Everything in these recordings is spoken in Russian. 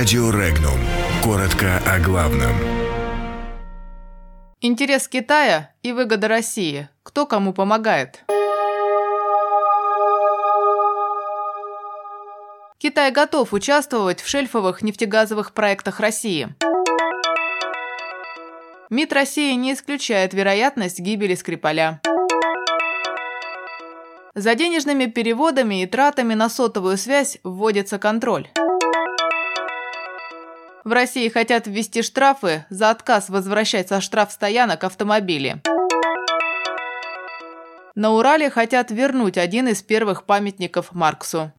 Радио Регнум. Коротко о главном. Интерес Китая и выгода России. Кто кому помогает? Китай готов участвовать в шельфовых нефтегазовых проектах России. МИД России не исключает вероятность гибели Скрипаля. За денежными переводами и тратами на сотовую связь вводится контроль. В России хотят ввести штрафы за отказ возвращать со штрафстоянок автомобили. На Урале хотят вернуть один из первых памятников Марксу.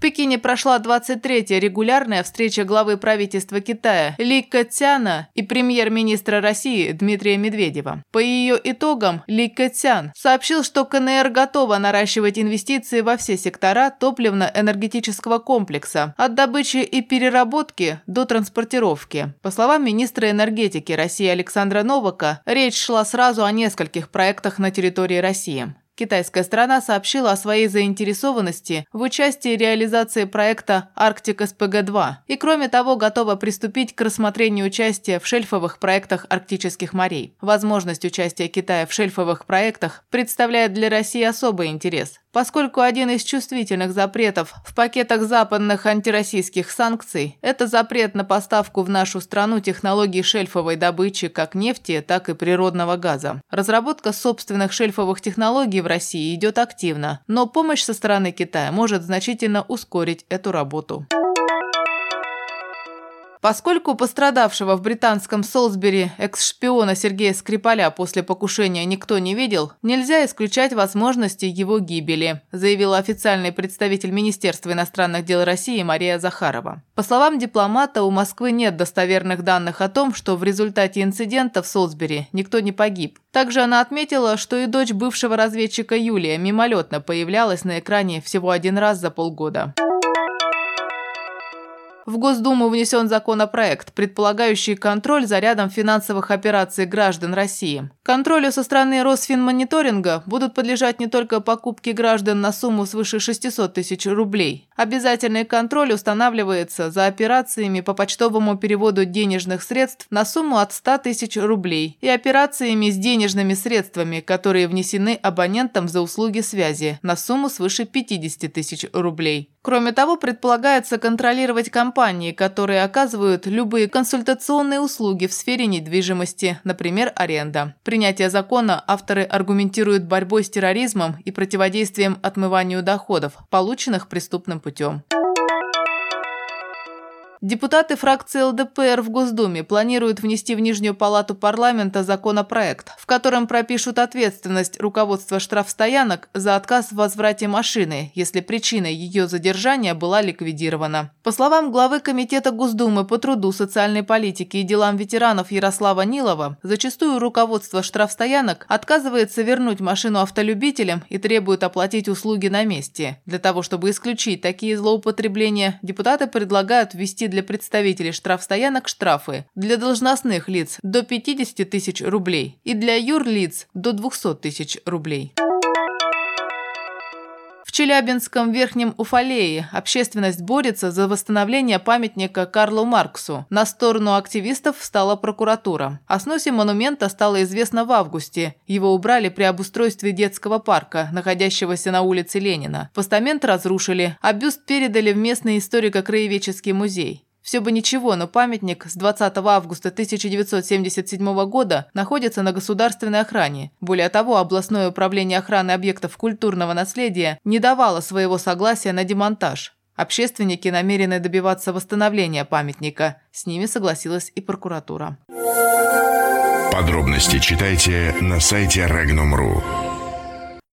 Пекине прошла 23-я регулярная встреча главы правительства Китая Ли Кэцяна и премьер-министра России Дмитрия Медведева. По ее итогам Ли Кэцян сообщил, что КНР готова наращивать инвестиции во все сектора топливно-энергетического комплекса, от добычи и переработки до транспортировки. По словам министра энергетики России Александра Новака, речь шла сразу о нескольких проектах на территории России. Китайская страна сообщила о своей заинтересованности в участии реализации проекта «Арктик СПГ-2» и, кроме того, готова приступить к рассмотрению участия в шельфовых проектах арктических морей. Возможность участия Китая в шельфовых проектах представляет для России особый интерес поскольку один из чувствительных запретов в пакетах западных антироссийских санкций – это запрет на поставку в нашу страну технологий шельфовой добычи как нефти, так и природного газа. Разработка собственных шельфовых технологий в России идет активно, но помощь со стороны Китая может значительно ускорить эту работу. Поскольку пострадавшего в британском Солсбери экс-шпиона Сергея Скрипаля после покушения никто не видел, нельзя исключать возможности его гибели, заявила официальный представитель Министерства иностранных дел России Мария Захарова. По словам дипломата, у Москвы нет достоверных данных о том, что в результате инцидента в Солсбери никто не погиб. Также она отметила, что и дочь бывшего разведчика Юлия мимолетно появлялась на экране всего один раз за полгода. В Госдуму внесен законопроект, предполагающий контроль за рядом финансовых операций граждан России. Контролю со стороны Росфинмониторинга будут подлежать не только покупки граждан на сумму свыше 600 тысяч рублей. Обязательный контроль устанавливается за операциями по почтовому переводу денежных средств на сумму от 100 тысяч рублей и операциями с денежными средствами, которые внесены абонентам за услуги связи на сумму свыше 50 тысяч рублей. Кроме того, предполагается контролировать компании, которые оказывают любые консультационные услуги в сфере недвижимости, например, аренда. Принятие закона авторы аргументируют борьбой с терроризмом и противодействием отмыванию доходов, полученных преступным путем. Депутаты фракции ЛДПР в Госдуме планируют внести в Нижнюю палату парламента законопроект, в котором пропишут ответственность руководства штрафстоянок за отказ в возврате машины, если причиной ее задержания была ликвидирована. По словам главы Комитета Госдумы по труду, социальной политике и делам ветеранов Ярослава Нилова, зачастую руководство штрафстоянок отказывается вернуть машину автолюбителям и требует оплатить услуги на месте. Для того, чтобы исключить такие злоупотребления, депутаты предлагают ввести для представителей штрафстоянок штрафы для должностных лиц до 50 тысяч рублей и для юрлиц до 200 тысяч рублей. В Челябинском Верхнем Уфалее общественность борется за восстановление памятника Карлу Марксу. На сторону активистов встала прокуратура. О сносе монумента стало известно в августе. Его убрали при обустройстве детского парка, находящегося на улице Ленина. Постамент разрушили, а бюст передали в местный историко-краеведческий музей. Все бы ничего, но памятник с 20 августа 1977 года находится на государственной охране. Более того, областное управление охраны объектов культурного наследия не давало своего согласия на демонтаж. Общественники намерены добиваться восстановления памятника. С ними согласилась и прокуратура. Подробности читайте на сайте Regnum.ru.